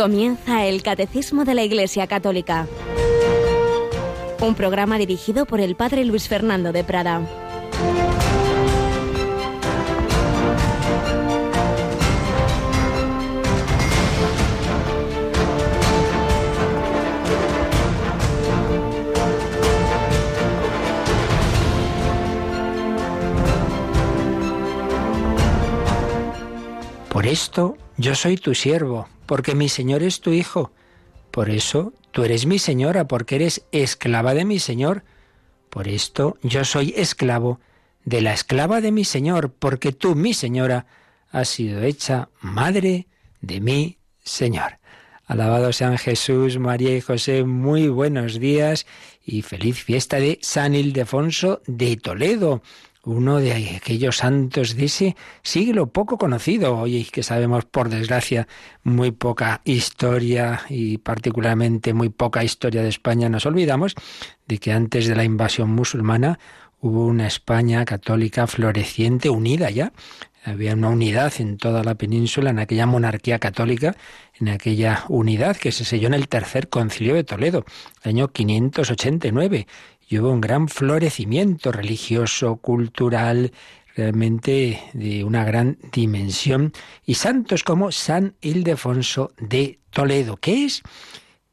Comienza el Catecismo de la Iglesia Católica. Un programa dirigido por el Padre Luis Fernando de Prada. Por esto yo soy tu siervo, porque mi Señor es tu Hijo. Por eso tú eres mi señora, porque eres esclava de mi Señor. Por esto yo soy esclavo de la esclava de mi Señor, porque tú, mi señora, has sido hecha madre de mi Señor. Alabado sean Jesús, María y José, muy buenos días y feliz fiesta de San Ildefonso de Toledo uno de aquellos santos de ese siglo poco conocido, hoy que sabemos por desgracia muy poca historia y particularmente muy poca historia de España, nos olvidamos de que antes de la invasión musulmana hubo una España católica floreciente, unida ya. Había una unidad en toda la península, en aquella monarquía católica, en aquella unidad que se selló en el tercer concilio de Toledo, año 589 y hubo un gran florecimiento religioso, cultural, realmente de una gran dimensión. Y santos como San Ildefonso de Toledo, que es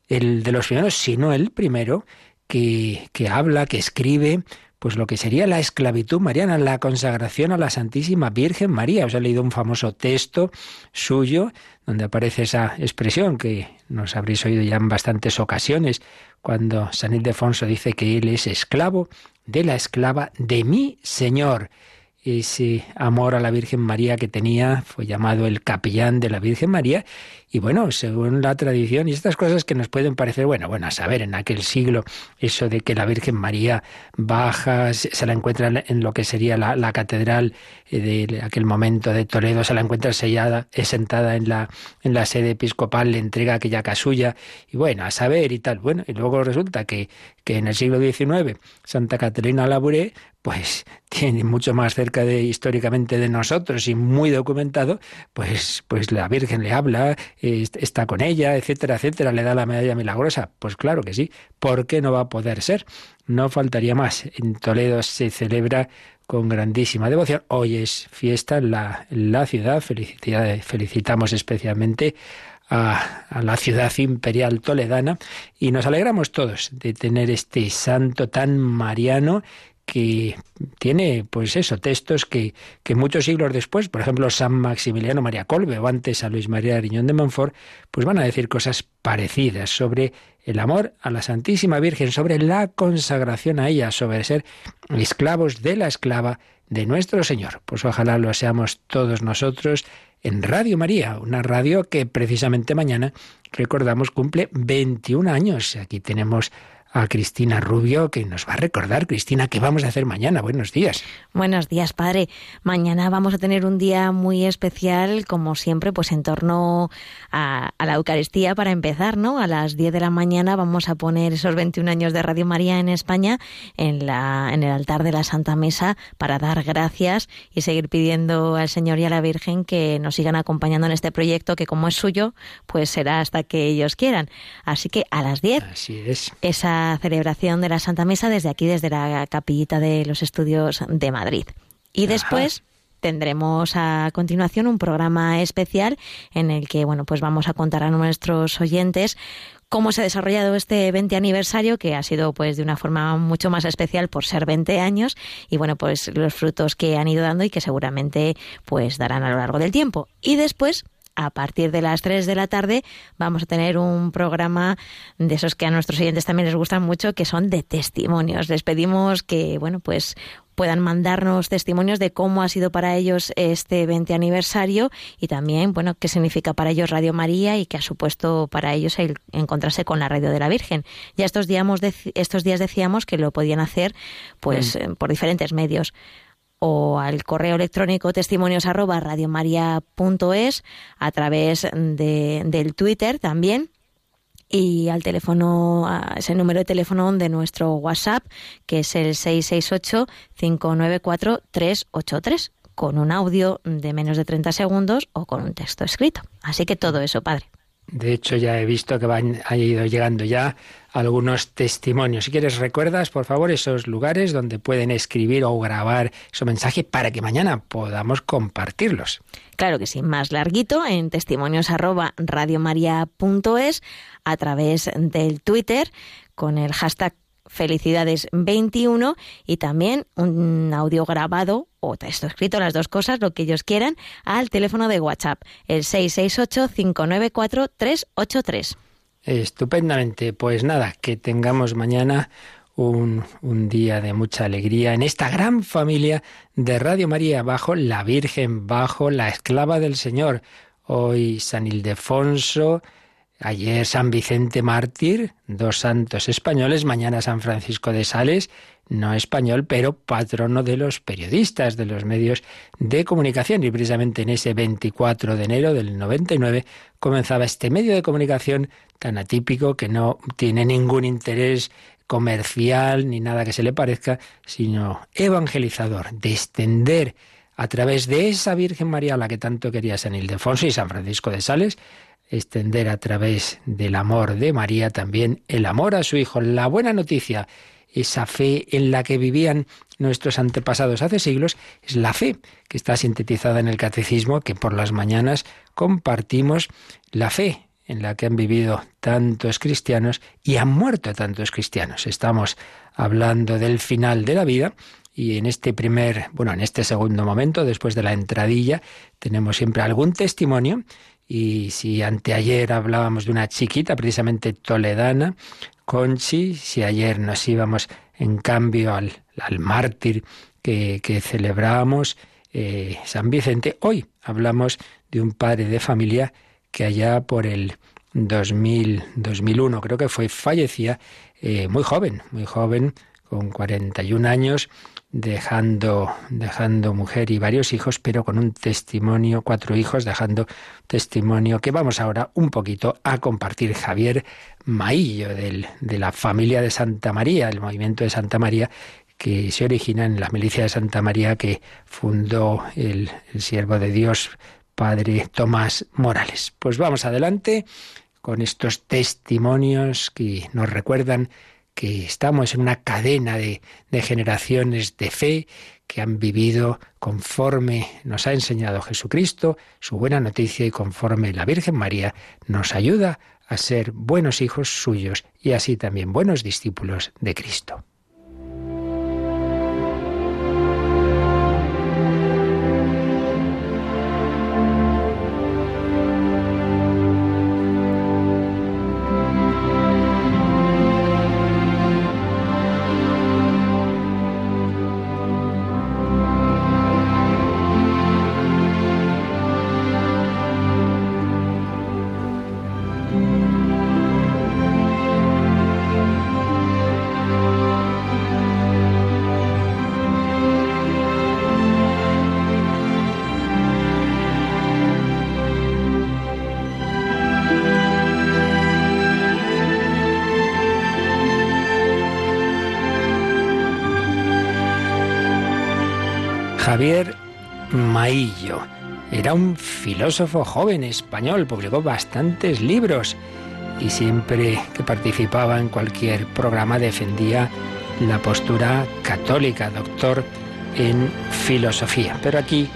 el de los primeros, si no el primero, que, que habla, que escribe pues lo que sería la esclavitud mariana, la consagración a la Santísima Virgen María. Os he leído un famoso texto suyo donde aparece esa expresión que nos habréis oído ya en bastantes ocasiones, cuando San Ildefonso dice que él es esclavo de la esclava de mi Señor ese amor a la Virgen María que tenía, fue llamado el capellán de la Virgen María, y bueno, según la tradición y estas cosas que nos pueden parecer, bueno, bueno, a saber, en aquel siglo, eso de que la Virgen María baja, se la encuentra en lo que sería la, catedral eh, de aquel momento de Toledo, se la encuentra sellada, es sentada en la, en la sede episcopal, le entrega aquella casulla, y bueno, a saber y tal. Bueno, y luego resulta que, que en el siglo XIX Santa Catalina Labouré pues tiene mucho más cerca de históricamente de nosotros y muy documentado, pues, pues la Virgen le habla, está con ella, etcétera, etcétera, le da la medalla milagrosa. Pues claro que sí, ¿por qué no va a poder ser? No faltaría más. En Toledo se celebra con grandísima devoción. Hoy es fiesta en la, la ciudad. felicitamos especialmente a, a, la ciudad imperial toledana y nos alegramos todos de tener este santo tan mariano que tiene, pues eso, textos que, que muchos siglos después, por ejemplo, San Maximiliano María Colbe o antes a Luis María Ariñón de Montfort, pues van a decir cosas parecidas sobre el amor a la Santísima Virgen, sobre la consagración a ella, sobre ser esclavos de la esclava de nuestro Señor. Pues ojalá lo seamos todos nosotros en Radio María, una radio que precisamente mañana, recordamos, cumple 21 años. Aquí tenemos a Cristina Rubio, que nos va a recordar, Cristina, qué vamos a hacer mañana. Buenos días. Buenos días, padre. Mañana vamos a tener un día muy especial, como siempre, pues en torno a, la Eucaristía para empezar, ¿no? A las 10 de la mañana vamos a poner esos 21 años de Radio María en España en, la, en el altar de la Santa Mesa para dar gracias y seguir pidiendo al Señor y a la Virgen que nos sigan acompañando en este proyecto que como es suyo, pues será hasta que ellos quieran. Así que a las 10 Así es. esa celebración de la Santa Mesa desde aquí, desde la capillita de los estudios de Madrid. Y después tendremos a continuación un programa especial en el que bueno pues vamos a contar a nuestros oyentes cómo se ha desarrollado este 20 aniversario que ha sido pues de una forma mucho más especial por ser 20 años y bueno pues los frutos que han ido dando y que seguramente pues darán a lo largo del tiempo y después a partir de las 3 de la tarde vamos a tener un programa de esos que a nuestros oyentes también les gustan mucho, que son de testimonios. Les pedimos que, bueno, pues puedan mandarnos testimonios de cómo ha sido para ellos este 20 aniversario y también, bueno, qué significa para ellos Radio María y qué ha supuesto para ellos el encontrarse con la radio de la Virgen. Ya estos días, estos días decíamos que lo podían hacer pues mm. por diferentes medios o al correo electrónico testimonios arroba a través de, del Twitter también y al teléfono, a ese número de teléfono de nuestro WhatsApp, que es el 668-594-383, con un audio de menos de 30 segundos o con un texto escrito. Así que todo eso, padre. De hecho, ya he visto que van, han ido llegando ya algunos testimonios. Si quieres, recuerdas, por favor, esos lugares donde pueden escribir o grabar su mensaje para que mañana podamos compartirlos. Claro que sí, más larguito en testimonios arroba a través del Twitter con el hashtag felicidades 21 y también un audio grabado o texto escrito, las dos cosas, lo que ellos quieran, al teléfono de WhatsApp, el 668-594-383. Estupendamente, pues nada, que tengamos mañana un, un, día de mucha alegría en esta gran familia de Radio María, bajo la Virgen, bajo la esclava del Señor. Hoy San Ildefonso, Ayer San Vicente Mártir, dos santos españoles, mañana San Francisco de Sales, no español, pero patrono de los periodistas, de los medios de comunicación. Y precisamente en ese 24 de enero del 99 comenzaba este medio de comunicación tan atípico que no tiene ningún interés comercial ni nada que se le parezca, sino evangelizador, de extender a través de esa Virgen María a la que tanto quería San Ildefonso y San Francisco de Sales, extender a través del amor de María también el amor a su Hijo, la buena noticia, esa fe en la que vivían nuestros antepasados hace siglos, es la fe que está sintetizada en el catecismo que por las mañanas compartimos, la fe en la que han vivido tantos cristianos y han muerto tantos cristianos. Estamos hablando del final de la vida y en este primer, bueno, en este segundo momento, después de la entradilla, tenemos siempre algún testimonio y si anteayer hablábamos de una chiquita, precisamente toledana, Conchi, si ayer nos íbamos en cambio al, al mártir que, que celebrábamos, eh, San Vicente, hoy hablamos de un padre de familia que allá por el 2000, 2001 creo que fue, fallecía eh, muy joven, muy joven, con 41 años, dejando, dejando mujer y varios hijos, pero con un testimonio, cuatro hijos, dejando testimonio que vamos ahora un poquito a compartir. Javier Maillo, del, de la familia de Santa María, el movimiento de Santa María, que se origina en la milicia de Santa María que fundó el siervo de Dios, padre Tomás Morales. Pues vamos adelante con estos testimonios que nos recuerdan que estamos en una cadena de, de, generaciones de fe que han vivido conforme nos ha enseñado Jesucristo, su buena noticia y conforme la Virgen María nos ayuda a ser buenos hijos suyos y así también buenos discípulos de Cristo. Un filósofo joven español, publicó bastantes libros y siempre que participaba en cualquier programa defendía la postura católica, doctor en filosofía. Pero aquí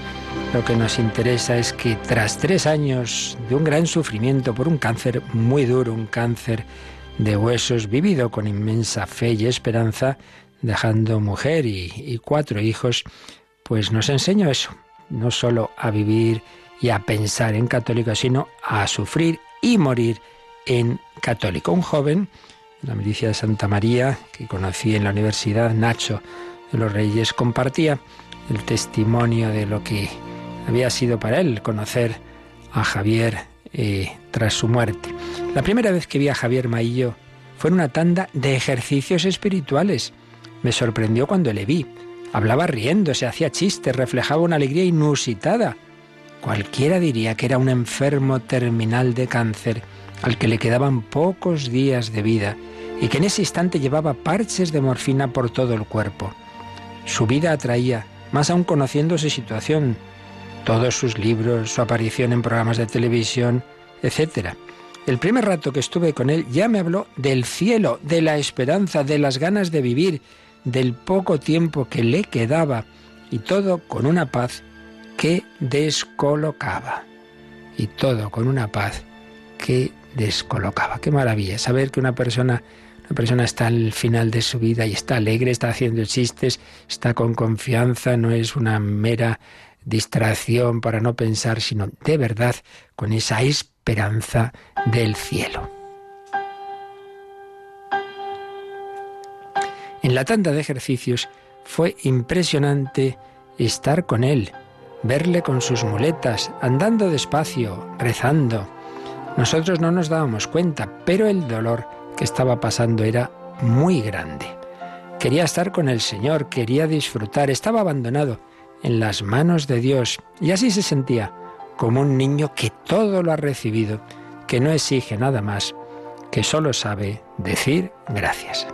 lo que nos interesa es que tras tres años de un gran sufrimiento por un cáncer muy duro, un cáncer de huesos, vivido con inmensa fe y esperanza, dejando mujer y, cuatro hijos, pues nos enseñó eso, no solo a vivir y a pensar en católico, sino a sufrir y morir en católico. Un joven, la milicia de Santa María, que conocí en la universidad, Nacho de los Reyes, compartía el testimonio de lo que había sido para él conocer a Javier eh, tras su muerte. La primera vez que vi a Javier Maillo fue en una tanda de ejercicios espirituales. Me sorprendió cuando le vi. Hablaba riendo, se hacía chistes, reflejaba una alegría inusitada. Cualquiera diría que era un enfermo terminal de cáncer al que le quedaban pocos días de vida y que en ese instante llevaba parches de morfina por todo el cuerpo. Su vida atraía, más aún conociendo su situación, todos sus libros, su aparición en programas de televisión, etc. El primer rato que estuve con él ya me habló del cielo, de la esperanza, de las ganas de vivir, del poco tiempo que le quedaba, y todo con una paz que descolocaba. Y todo con una paz que descolocaba. Qué maravilla saber que una persona una persona está al final de su vida y está alegre, está haciendo chistes, está con confianza, no es una mera distracción para no pensar, sino de verdad con esa esperanza del cielo. En la tanda de ejercicios fue impresionante estar con él, verle con sus muletas, andando despacio, rezando. Nosotros no nos dábamos cuenta, pero el dolor que estaba pasando era muy grande. Quería estar con el Señor, quería disfrutar, estaba abandonado en las manos de Dios y así se sentía como un niño que todo lo ha recibido, que no exige nada más, que solo sabe decir gracias.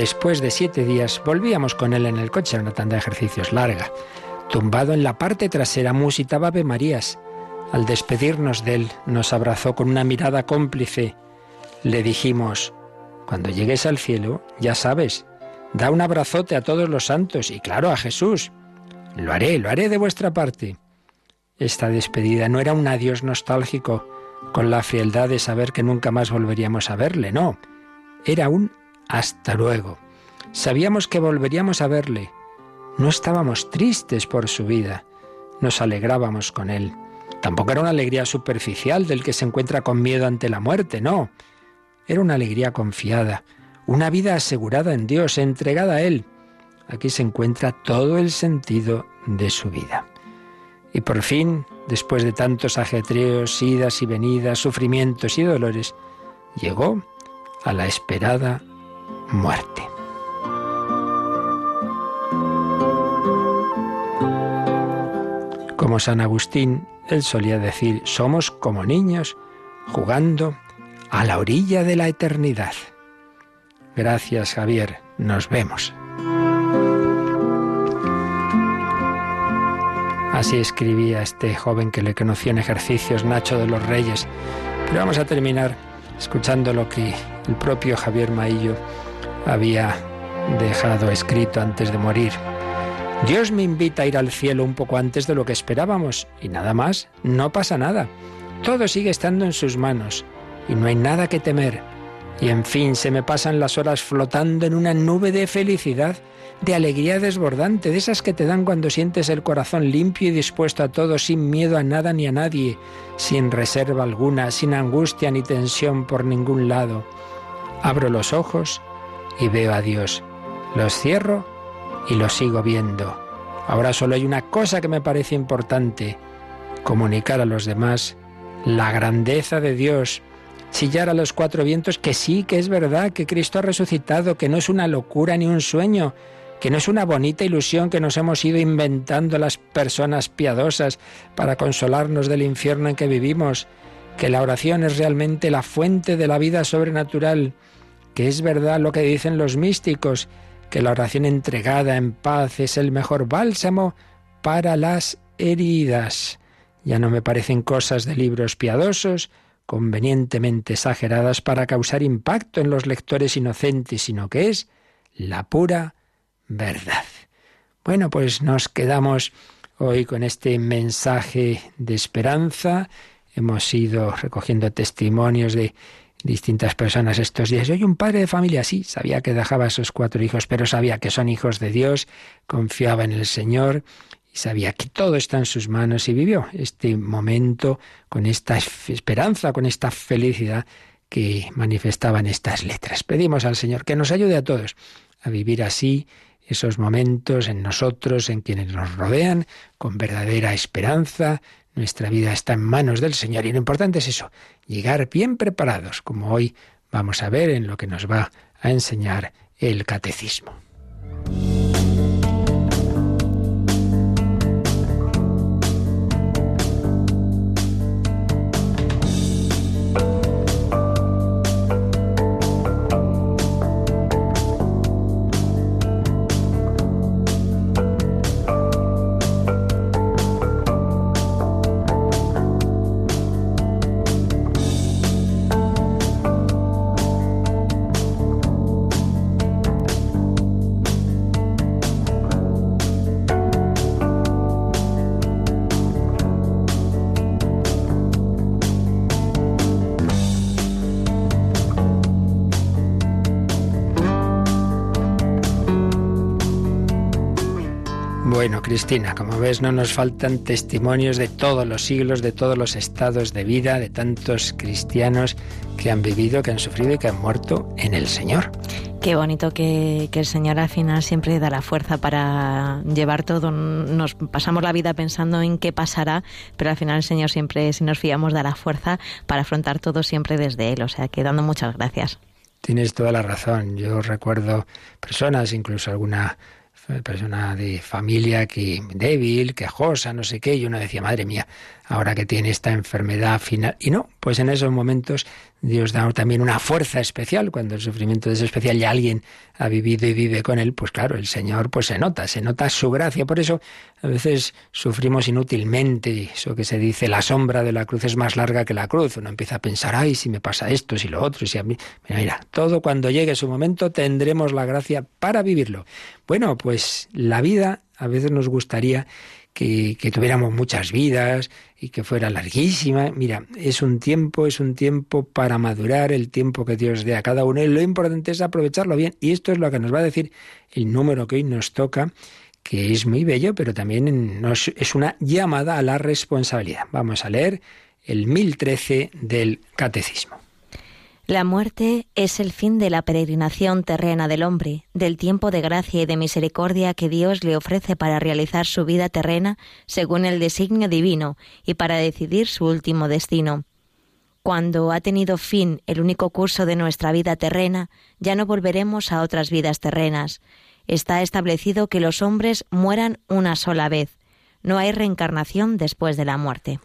Después de siete días volvíamos con él en el coche a una tanda de ejercicios larga. Tumbado en la parte trasera musitaba Ave Marías. Al despedirnos de él nos abrazó con una mirada cómplice. Le dijimos, cuando llegues al cielo, ya sabes, da un abrazote a todos los santos y claro a Jesús. Lo haré, lo haré de vuestra parte. Esta despedida no era un adiós nostálgico, con la frialdad de saber que nunca más volveríamos a verle, no. Era un hasta luego. Sabíamos que volveríamos a verle. No estábamos tristes por su vida. Nos alegrábamos con él. Tampoco era una alegría superficial del que se encuentra con miedo ante la muerte, no. Era una alegría confiada, una vida asegurada en Dios, entregada a Él. Aquí se encuentra todo el sentido de su vida. Y por fin, después de tantos ajetreos, idas y venidas, sufrimientos y dolores, llegó a la esperada muerte. Como San Agustín, él solía decir, somos como niños jugando a la orilla de la eternidad. Gracias Javier, nos vemos. Así escribía este joven que le conoció en ejercicios, Nacho de los Reyes. Pero vamos a terminar escuchando lo que el propio Javier Maillo había dejado escrito antes de morir. Dios me invita a ir al cielo un poco antes de lo que esperábamos y nada más, no pasa nada. Todo sigue estando en sus manos y no hay nada que temer. Y en fin, se me pasan las horas flotando en una nube de felicidad, de alegría desbordante, de esas que te dan cuando sientes el corazón limpio y dispuesto a todo, sin miedo a nada ni a nadie, sin reserva alguna, sin angustia ni tensión por ningún lado. Abro los ojos y veo a Dios. Los cierro y los sigo viendo. Ahora solo hay una cosa que me parece importante, comunicar a los demás la grandeza de Dios, chillar a los cuatro vientos que sí, que es verdad, que Cristo ha resucitado, que no es una locura ni un sueño, que no es una bonita ilusión que nos hemos ido inventando las personas piadosas para consolarnos del infierno en que vivimos, que la oración es realmente la fuente de la vida sobrenatural, que es verdad lo que dicen los místicos, que la oración entregada en paz es el mejor bálsamo para las heridas. Ya no me parecen cosas de libros piadosos, convenientemente exageradas para causar impacto en los lectores inocentes, sino que es la pura verdad. Bueno, pues nos quedamos hoy con este mensaje de esperanza. Hemos ido recogiendo testimonios de distintas personas estos días. Yo un padre de familia, sí, sabía que dejaba a esos cuatro hijos, pero sabía que son hijos de Dios, confiaba en el Señor y sabía que todo está en sus manos y vivió este momento con esta esperanza, con esta felicidad que manifestaban estas letras. Pedimos al Señor que nos ayude a todos a vivir así esos momentos en nosotros, en quienes nos rodean, con verdadera esperanza, nuestra vida está en manos del Señor y lo importante es eso, llegar bien preparados, como hoy vamos a ver en lo que nos va a enseñar el catecismo. Cristina, como ves, no nos faltan testimonios de todos los siglos, de todos los estados de vida, de tantos cristianos que han vivido, que han sufrido y que han muerto en el Señor. Qué bonito que, el Señor al final siempre da la fuerza para llevar todo. Nos pasamos la vida pensando en qué pasará, pero al final el Señor siempre, si nos fiamos, da la fuerza para afrontar todo siempre desde Él. O sea que dando muchas gracias. Tienes toda la razón. Yo recuerdo personas, incluso alguna persona de familia que débil, quejosa, no sé qué, y uno decía, madre mía, ahora que tiene esta enfermedad final. Y no, pues en esos momentos Dios da también una fuerza especial. Cuando el sufrimiento es especial y alguien ha vivido y vive con él, pues claro, el Señor pues se nota, se nota su gracia. Por eso a veces sufrimos inútilmente. Eso que se dice, la sombra de la cruz es más larga que la cruz. Uno empieza a pensar, ay, si me pasa esto, si lo otro, si a mí... Mira, mira, todo cuando llegue su momento tendremos la gracia para vivirlo. Bueno, pues la vida a veces nos gustaría que, tuviéramos muchas vidas y que fuera larguísima. Mira, es un tiempo, es un tiempo para madurar, el tiempo que Dios dé a cada uno. Y lo importante es aprovecharlo bien. Y esto es lo que nos va a decir el número que hoy nos toca, que es muy bello, pero también nos, es una llamada a la responsabilidad. Vamos a leer el 1013 del Catecismo. La muerte es el fin de la peregrinación terrena del hombre, del tiempo de gracia y de misericordia que Dios le ofrece para realizar su vida terrena según el designio divino y para decidir su último destino. Cuando ha tenido fin el único curso de nuestra vida terrena, ya no volveremos a otras vidas terrenas. Está establecido que los hombres mueran una sola vez. No hay reencarnación después de la muerte.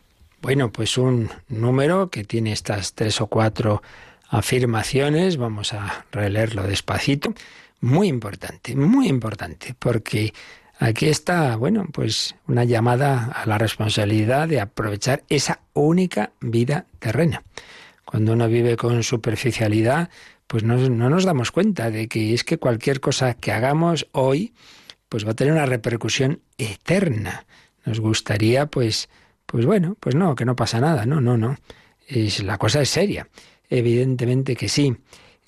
Bueno, pues un número que tiene estas tres o cuatro afirmaciones, vamos a releerlo despacito, muy importante, muy importante, porque aquí está, bueno, pues una llamada a la responsabilidad de aprovechar esa única vida terrena. Cuando uno vive con superficialidad, pues no, no nos damos cuenta de que es que cualquier cosa que hagamos hoy, pues va a tener una repercusión eterna. Nos gustaría, pues, pues bueno, pues no, que no pasa nada, no, no, no. Es, la cosa es seria. Evidentemente que sí.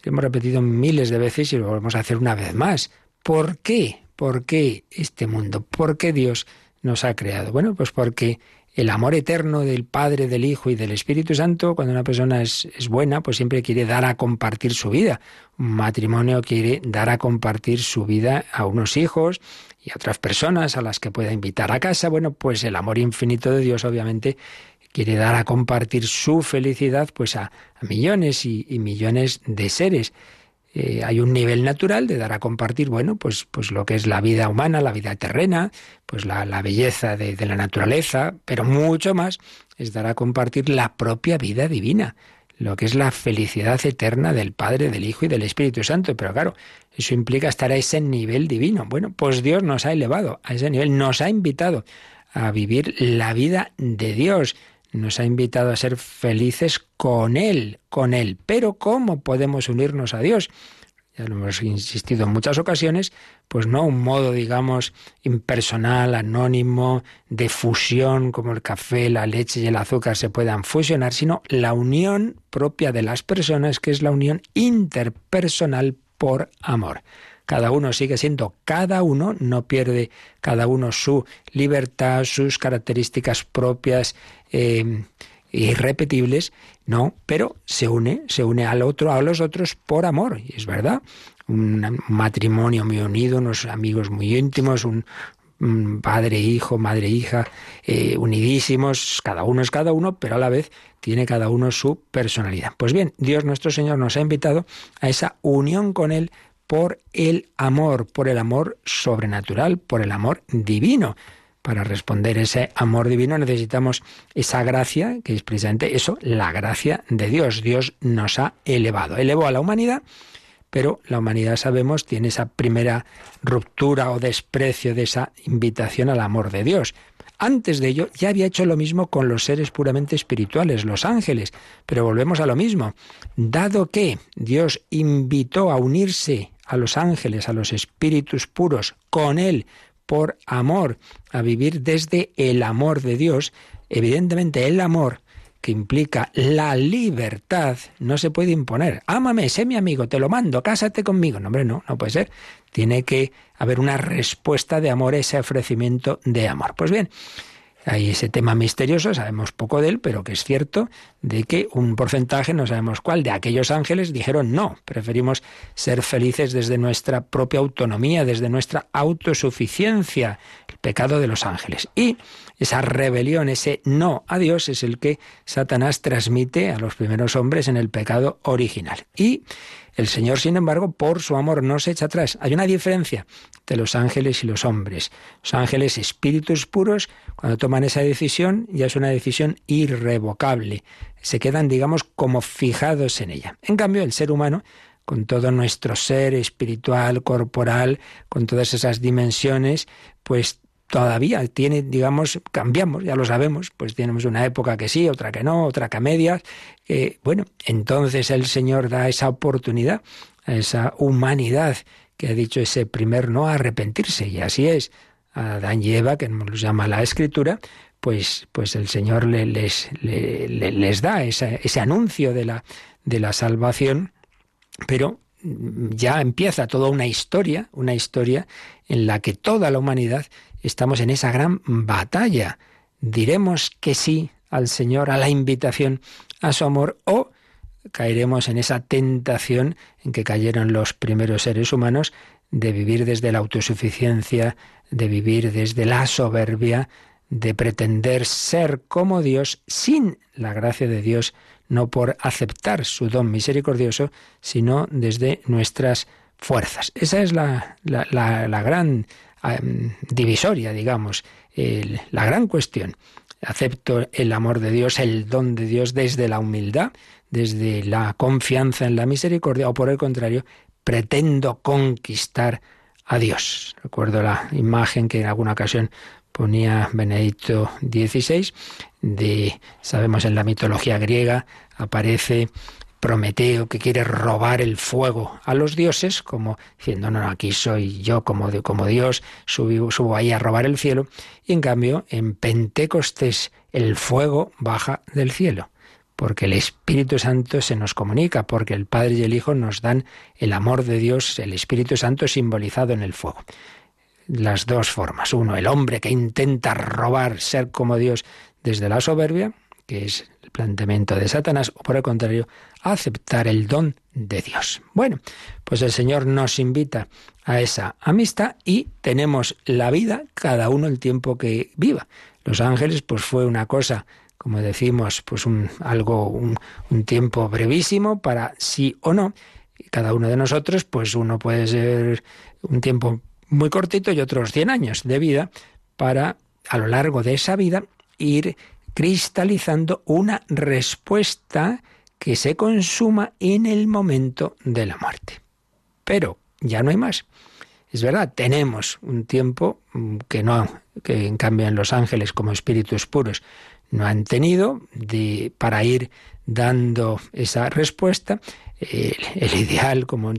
Lo hemos repetido miles de veces y lo volvemos a hacer una vez más. ¿Por qué? ¿Por qué este mundo? ¿Por qué Dios nos ha creado? Bueno, pues porque el amor eterno del Padre, del Hijo y del Espíritu Santo, cuando una persona es, es, buena, pues siempre quiere dar a compartir su vida. Un matrimonio quiere dar a compartir su vida a unos hijos y a otras personas a las que pueda invitar a casa. Bueno, pues el amor infinito de Dios obviamente quiere dar a compartir su felicidad pues a, millones y, millones de seres. Eh, hay un nivel natural de dar a compartir, bueno, pues, pues lo que es la vida humana, la vida terrena, pues la, belleza de, de la naturaleza, pero mucho más es dar a compartir la propia vida divina, lo que es la felicidad eterna del Padre, del Hijo y del Espíritu Santo. Pero claro, eso implica estar a ese nivel divino. Bueno, pues Dios nos ha elevado a ese nivel, nos ha invitado a vivir la vida de Dios nos ha invitado a ser felices con Él, con Él. Pero ¿cómo podemos unirnos a Dios? Ya lo hemos insistido en muchas ocasiones, pues no un modo, digamos, impersonal, anónimo, de fusión, como el café, la leche y el azúcar se puedan fusionar, sino la unión propia de las personas, que es la unión interpersonal por amor. Cada uno sigue siendo cada uno, no pierde cada uno su libertad, sus características propias, eh, irrepetibles, no, pero se une, se une al otro, a los otros por amor, y es verdad. Un matrimonio muy unido, unos amigos muy íntimos, un, padre, hijo, madre, hija, eh, unidísimos, cada uno es cada uno, pero a la vez tiene cada uno su personalidad. Pues bien, Dios nuestro Señor nos ha invitado a esa unión con Él por el amor, por el amor sobrenatural, por el amor divino. Para responder ese amor divino necesitamos esa gracia, que es precisamente eso, la gracia de Dios. Dios nos ha elevado, elevó a la humanidad, pero la humanidad, sabemos, tiene esa primera ruptura o desprecio de esa invitación al amor de Dios. Antes de ello ya había hecho lo mismo con los seres puramente espirituales, los ángeles, pero volvemos a lo mismo. Dado que Dios invitó a unirse a los ángeles, a los espíritus puros, con Él, por amor, a vivir desde el amor de Dios, evidentemente el amor que implica la libertad no se puede imponer. Ámame, sé mi amigo, te lo mando, cásate conmigo. No, hombre, no, no puede ser. Tiene que haber una respuesta de amor, ese ofrecimiento de amor. Pues bien, hay ese tema misterioso, sabemos poco de él, pero que es cierto de que un porcentaje, no sabemos cuál, de aquellos ángeles dijeron no, preferimos ser felices desde nuestra propia autonomía, desde nuestra autosuficiencia, el pecado de los ángeles. Y esa rebelión, ese no a Dios es el que Satanás transmite a los primeros hombres en el pecado original. Y el Señor, sin embargo, por su amor no se echa atrás. Hay una diferencia entre los ángeles y los hombres. Los ángeles, espíritus puros, cuando toman esa decisión, ya es una decisión irrevocable. Se quedan, digamos, como fijados en ella. En cambio, el ser humano, con todo nuestro ser espiritual, corporal, con todas esas dimensiones, pues todavía tiene, digamos, cambiamos, ya lo sabemos, pues tenemos una época que sí, otra que no, otra que a medias. bueno, entonces el Señor da esa oportunidad a esa humanidad que ha dicho ese primer no a arrepentirse, y así es. A Adán y Eva, que nos llama la Escritura, pues, pues el Señor les, les, da ese anuncio de la, de la salvación, pero ya empieza toda una historia, una historia en la que toda la humanidad estamos en esa gran batalla. Diremos que sí al Señor, a la invitación, a su amor, o caeremos en esa tentación en que cayeron los primeros seres humanos de vivir desde la autosuficiencia, de vivir desde la soberbia, de pretender ser como Dios sin la gracia de Dios, no por aceptar su don misericordioso, sino desde nuestras fuerzas. Esa es la, la gran Em, divisoria, digamos, la gran cuestión. Acepto el amor de Dios, el don de Dios desde la humildad, desde la confianza en la misericordia, o por el contrario, pretendo conquistar a Dios. Recuerdo la imagen que en alguna ocasión ponía Benedicto XVI, de, sabemos en la mitología griega, aparece Prometeo que quiere robar el fuego a los dioses, como diciendo, no, no, aquí soy yo como, Dios, subo, subo ahí a robar el cielo, y en cambio en Pentecostés el fuego baja del cielo, porque el Espíritu Santo se nos comunica, porque el Padre y el Hijo nos dan el amor de Dios, el Espíritu Santo simbolizado en el fuego. Las dos formas. Uno, el hombre que intenta robar, ser como Dios desde la soberbia, que es el planteamiento de Satanás, o por el contrario, aceptar el don de Dios. Bueno, pues el Señor nos invita a esa amistad y tenemos la vida cada uno el tiempo que viva. Los ángeles, pues fue una cosa, como decimos, pues un algo, un, un tiempo brevísimo para sí o no. Cada uno de nosotros, pues uno puede ser un tiempo muy cortito y otros 100 años de vida para a lo largo de esa vida ir cristalizando una respuesta que se consuma en el momento de la muerte. Pero ya no hay más. Es verdad, tenemos un tiempo mm, que no, que en cambio en los ángeles como espíritus puros no han tenido de, para ir dando esa respuesta. El, ideal, como,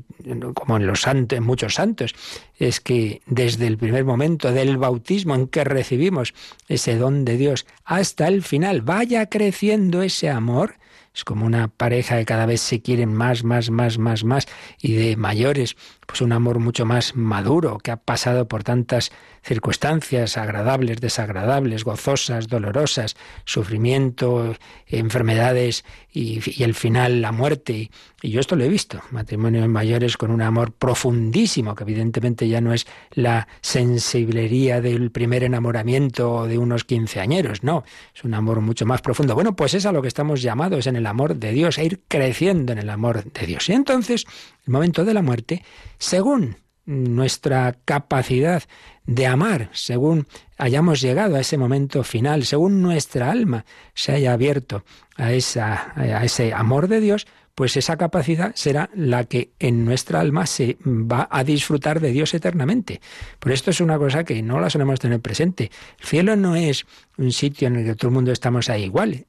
como en los santos, en muchos santos, es que desde el primer momento del bautismo en que recibimos ese don de Dios hasta el final vaya creciendo ese amor. Es como una pareja que cada vez se quieren más, más, más, más, más y de mayores pues un amor mucho más maduro, que ha pasado por tantas circunstancias agradables, desagradables, gozosas, dolorosas, sufrimiento, enfermedades y, el final la muerte. Y yo esto lo he visto, matrimonios mayores con un amor profundísimo, que evidentemente ya no es la sensiblería del primer enamoramiento de unos quinceañeros, no, es un amor mucho más profundo. Bueno, pues es a lo que estamos llamados en el amor de Dios, a ir creciendo en el amor de Dios. Y entonces el momento de la muerte, según nuestra capacidad de amar, según hayamos llegado a ese momento final, según nuestra alma se haya abierto a, esa, a ese amor de Dios, pues esa capacidad será la que en nuestra alma se va a disfrutar de Dios eternamente. Por esto es una cosa que no la solemos tener presente. El cielo no es un sitio en el que todo el mundo estamos ahí igual.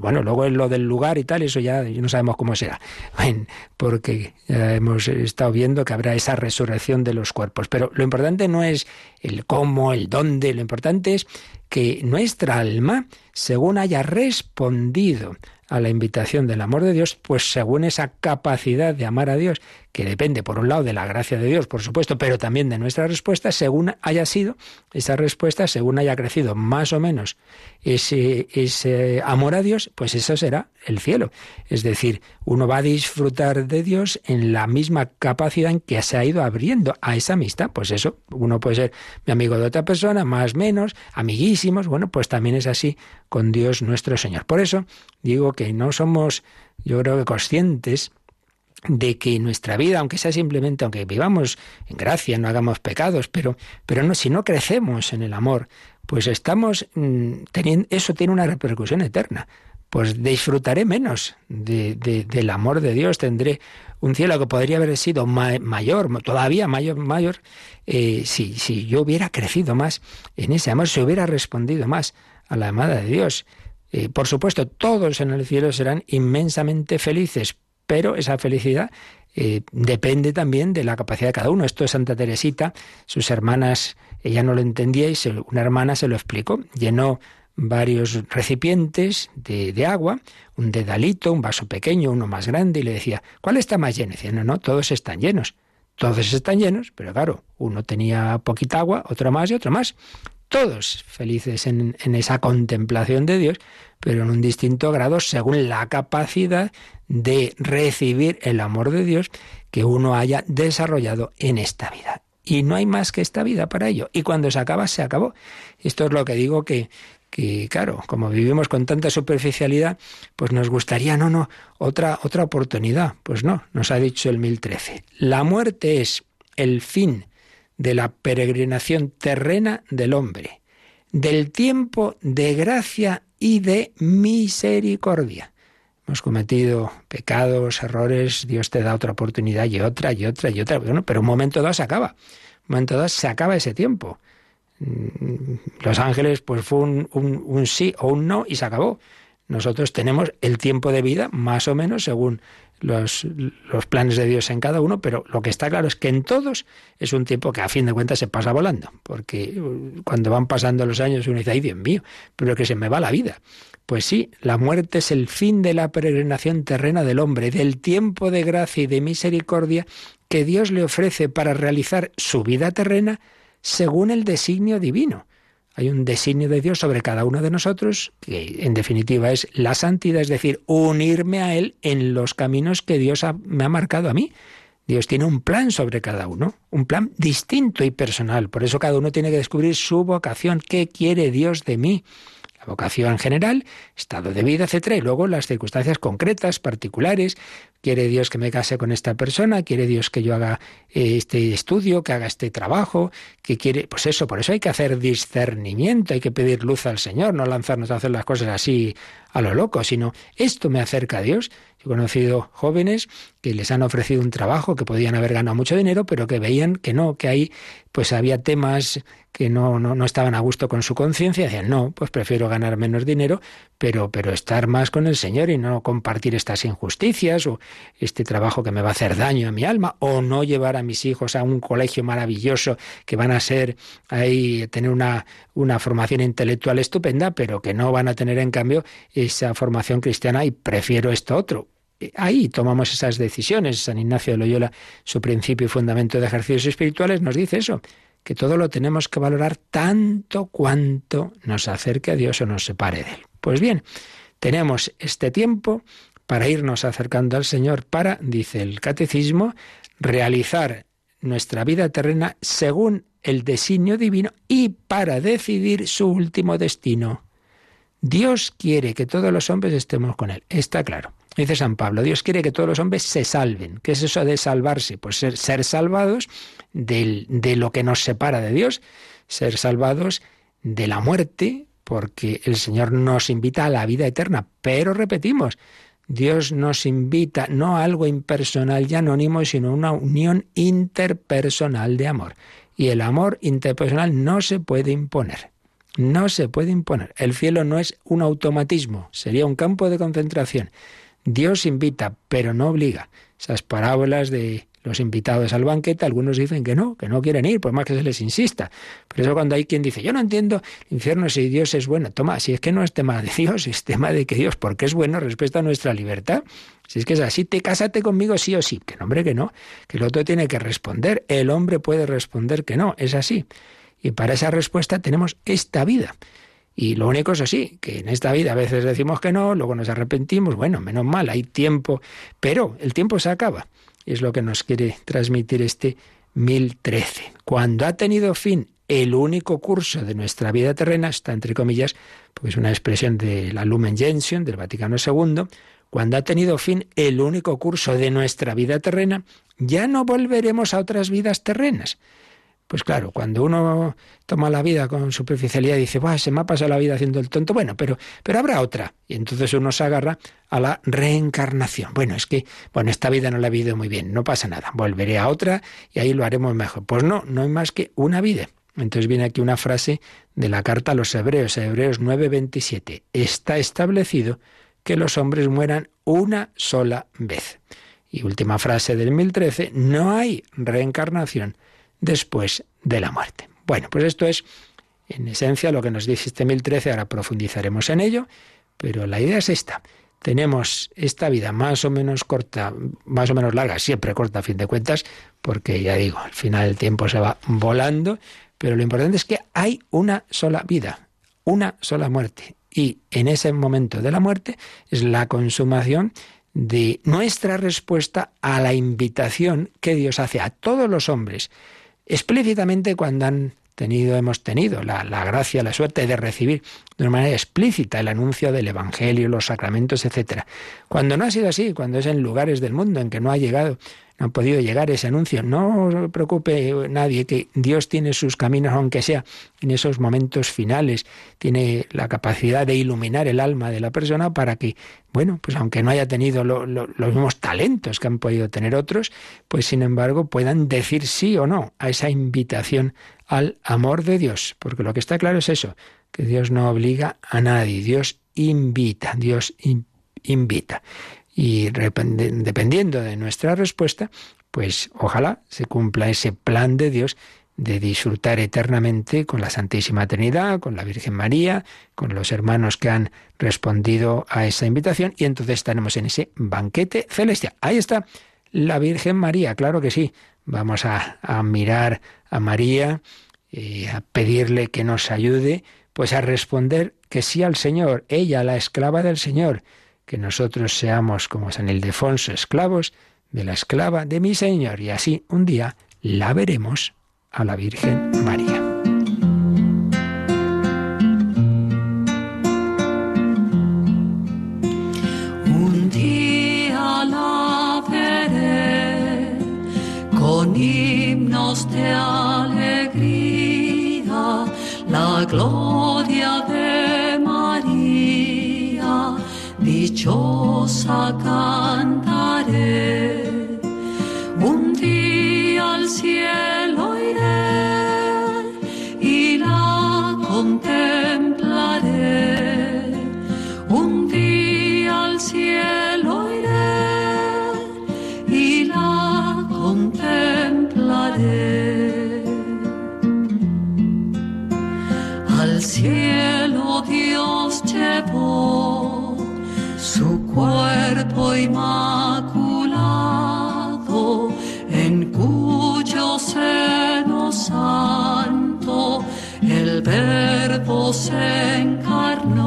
Bueno, luego en lo del lugar y tal, eso ya no sabemos cómo será, porque hemos estado viendo que habrá esa resurrección de los cuerpos. Pero lo importante no es el cómo, el dónde, lo importante es que nuestra alma, según haya respondido a la invitación del amor de Dios, pues según esa capacidad de amar a Dios, que depende por un lado de la gracia de Dios, por supuesto, pero también de nuestra respuesta, según haya sido esa respuesta, según haya crecido más o menos ese, amor a Dios, pues eso será el cielo. Es decir, uno va a disfrutar de Dios en la misma capacidad en que se ha ido abriendo a esa amistad. Pues eso, uno puede ser mi amigo de otra persona, más menos, amiguísimos, bueno, pues también es así con Dios nuestro Señor. Por eso digo que no somos, yo creo que conscientes de que nuestra vida, aunque sea simplemente, aunque vivamos en gracia, no hagamos pecados, pero, pero no, si no crecemos en el amor, pues estamos mm, teniendo, eso tiene una repercusión eterna. Pues disfrutaré menos de, del amor de Dios, tendré un cielo que podría haber sido mayor, todavía mayor, mayor, eh, si, si yo hubiera crecido más en ese amor, si hubiera respondido más a la amada de Dios. Eh, por supuesto, todos en el cielo serán inmensamente felices, pero esa felicidad eh, depende también de la capacidad de cada uno. Esto es Santa Teresita, sus hermanas, ella no lo entendía y una hermana se lo explicó. Llenó varios recipientes de, agua, un dedalito, un vaso pequeño, uno más grande, y le decía, ¿cuál está más lleno? Y decía, no, no, todos están llenos. Todos están llenos, pero claro, uno tenía poquita agua, otro más y otro más. Todos felices en esa contemplación de Dios, pero en un distinto grado según la capacidad de recibir el amor de Dios que uno haya desarrollado en esta vida. Y no hay más que esta vida para ello. Y cuando se acaba, se acabó. Esto es lo que digo que, que claro, como vivimos con tanta superficialidad, pues nos gustaría, no, no, otra, otra oportunidad. Pues no, nos ha dicho el 1013. La muerte es el fin de la peregrinación terrena del hombre, del tiempo de gracia y de misericordia. Hemos cometido pecados, errores, Dios te da otra oportunidad y otra y otra y otra. Bueno, pero un momento dado se acaba. Un momento dado se acaba ese tiempo. Mm, Los ángeles, pues fue un, un sí o un no y se acabó. Nosotros tenemos el tiempo de vida, más o menos, según los, los, planes de Dios en cada uno, pero lo que está claro es que en todos es un tiempo que a fin de cuentas se pasa volando, porque uh, cuando van pasando los años uno dice, ay Dios mío, pero que se me va la vida. Pues sí, la muerte es el fin de la peregrinación terrena del hombre, del tiempo de gracia y de misericordia que Dios le ofrece para realizar su vida terrena según el designio divino. Hay un designio de Dios sobre cada uno de nosotros, que en definitiva es la santidad, es decir, unirme a Él en los caminos que Dios me ha marcado a mí. Dios tiene un plan sobre cada uno, un plan distinto y personal. Por eso cada uno tiene que descubrir su vocación, qué quiere Dios de mí la vocación general, estado de vida, etcétera, y luego las circunstancias concretas, particulares. Quiere Dios que me case con esta persona, quiere Dios que yo haga eh, este estudio, que haga este trabajo, que quiere, pues eso, por eso hay que hacer discernimiento, hay que pedir luz al Señor, no lanzarnos a hacer las cosas así a lo loco, sino esto me acerca a Dios. He conocido jóvenes que les han ofrecido un trabajo que podían haber ganado mucho dinero, pero que veían que no, que ahí pues había temas que no, no, no estaban a gusto con su conciencia, decían, no, pues prefiero ganar menos dinero, pero, pero estar más con el Señor y no compartir estas injusticias o este trabajo que me va a hacer daño a mi alma, o no llevar a mis hijos a un colegio maravilloso que van a ser ahí, tener una, una formación intelectual estupenda, pero que no van a tener en cambio esa formación cristiana y prefiero esto otro ahí tomamos esas decisiones. San Ignacio de Loyola, su principio y fundamento de ejercicios espirituales, nos dice eso, que todo lo tenemos que valorar tanto cuanto nos acerque a Dios o nos separe de Él. Pues bien, tenemos este tiempo para irnos acercando al Señor, para, dice el catecismo, realizar nuestra vida terrena según el designio divino y para decidir su último destino. Dios quiere que todos los hombres estemos con Él, está claro. Dice San Pablo, Dios quiere que todos los hombres se salven. ¿Qué es eso de salvarse? Pues ser, ser salvados de lo que nos separa de Dios, ser salvados de la muerte, porque el Señor nos invita a la vida eterna. Pero repetimos, Dios nos invita no a algo impersonal y anónimo, sino a una unión interpersonal de amor. Y el amor interpersonal no se puede imponer. No se puede imponer. El cielo no es un automatismo, sería un campo de concentración. Dios invita, pero no obliga. Esas parábolas de los invitados al banquete, algunos dicen que no, que no quieren ir, por más que se les insista. Pero eso cuando hay quien dice, yo no entiendo el infierno si Dios es bueno. Toma, si es que no es tema de Dios, es tema de que Dios, porque es bueno, respeta nuestra libertad. Si es que es así, te cásate conmigo sí o sí. Que no, hombre, que no. Que el otro tiene que responder. El hombre puede responder que no, es así. Y para esa respuesta tenemos esta vida. Y lo único es así, que en esta vida a veces decimos que no, luego nos arrepentimos, bueno, menos mal, hay tiempo, pero el tiempo se acaba es lo que nos quiere transmitir este 1013. Cuando ha tenido fin el único curso de nuestra vida terrena, está entre comillas, porque es una expresión de la Lumen Gentium del Vaticano II, cuando ha tenido fin el único curso de nuestra vida terrena, ya no volveremos a otras vidas terrenas, pues claro, cuando uno toma la vida con superficialidad y dice, Buah, se me ha pasado la vida haciendo el tonto, bueno, pero, pero habrá otra. Y entonces uno se agarra a la reencarnación. Bueno, es que, bueno, esta vida no la he vivido muy bien, no pasa nada, volveré a otra y ahí lo haremos mejor. Pues no, no hay más que una vida. Entonces viene aquí una frase de la carta a los Hebreos, Hebreos 9:27. Está establecido que los hombres mueran una sola vez. Y última frase del 1013, no hay reencarnación después de la muerte. Bueno, pues esto es en esencia lo que nos dice este 1013, ahora profundizaremos en ello, pero la idea es esta. Tenemos esta vida más o menos corta, más o menos larga, siempre corta a fin de cuentas, porque ya digo, al final el tiempo se va volando, pero lo importante es que hay una sola vida, una sola muerte. Y en ese momento de la muerte es la consumación de nuestra respuesta a la invitación que Dios hace a todos los hombres explícitamente cuando han tenido, hemos tenido la, gracia, la suerte de recibir de una manera explícita el anuncio del Evangelio, los sacramentos, etc. Cuando no ha sido así, cuando es en lugares del mundo en que no ha llegado no ha podido llegar ese anuncio. No se preocupe nadie, que Dios tiene sus caminos, aunque sea en esos momentos finales, tiene la capacidad de iluminar el alma de la persona para que, bueno, pues aunque no haya tenido los mismos talentos que han podido tener otros, pues sin embargo puedan decir sí o no a esa invitación al amor de Dios. Porque lo que está claro es eso, que Dios no obliga a nadie, Dios invita, Dios invita. Y dependiendo de nuestra respuesta, pues ojalá se cumpla ese plan de Dios de disfrutar eternamente con la Santísima Trinidad, con la Virgen María, con los hermanos que han respondido a esa invitación y entonces estaremos en ese banquete celestial. Ahí está la Virgen María, claro que sí. Vamos a, mirar a María y a pedirle que nos ayude, pues a responder que sí al Señor, ella, la esclava del Señor, que nosotros seamos como San Ildefonso, esclavos de la esclava de mi Señor, y así un día la veremos a la Virgen María. Un día la veré con himnos de alegría, la gloria de dichosa cantaré. Un día al cielo iré y la contemplaré. Un día al cielo iré y la contemplaré. Al cielo Dios llevó cuerpo inmaculado, en cuyo seno santo el verbo se encarnó.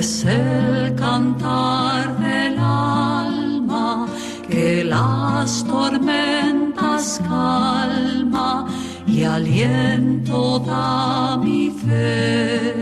Es el cantar del alma que las tormentas calma y aliento da mi fe.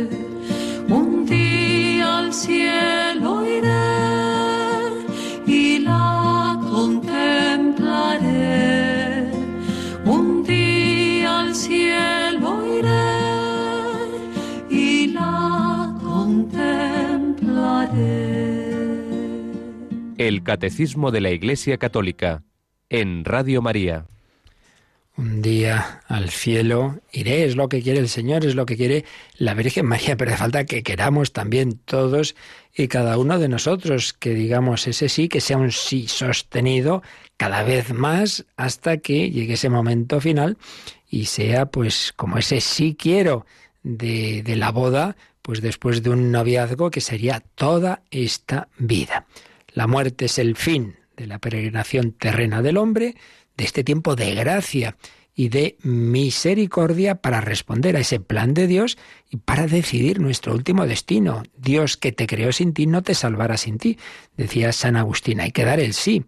El Catecismo de la Iglesia Católica en Radio María. Un día al cielo iré, es lo que quiere el Señor, es lo que quiere la Virgen María, pero hace falta que queramos también todos y cada uno de nosotros, que digamos ese sí, que sea un sí sostenido cada vez más hasta que llegue ese momento final y sea pues como ese sí quiero de, de la boda, pues después de un noviazgo que sería toda esta vida. La muerte es el fin de la peregrinación terrena del hombre, de este tiempo de gracia y de misericordia para responder a ese plan de Dios y para decidir nuestro último destino. Dios que te creó sin ti no te salvará sin ti, decía San Agustín. Hay que dar el sí.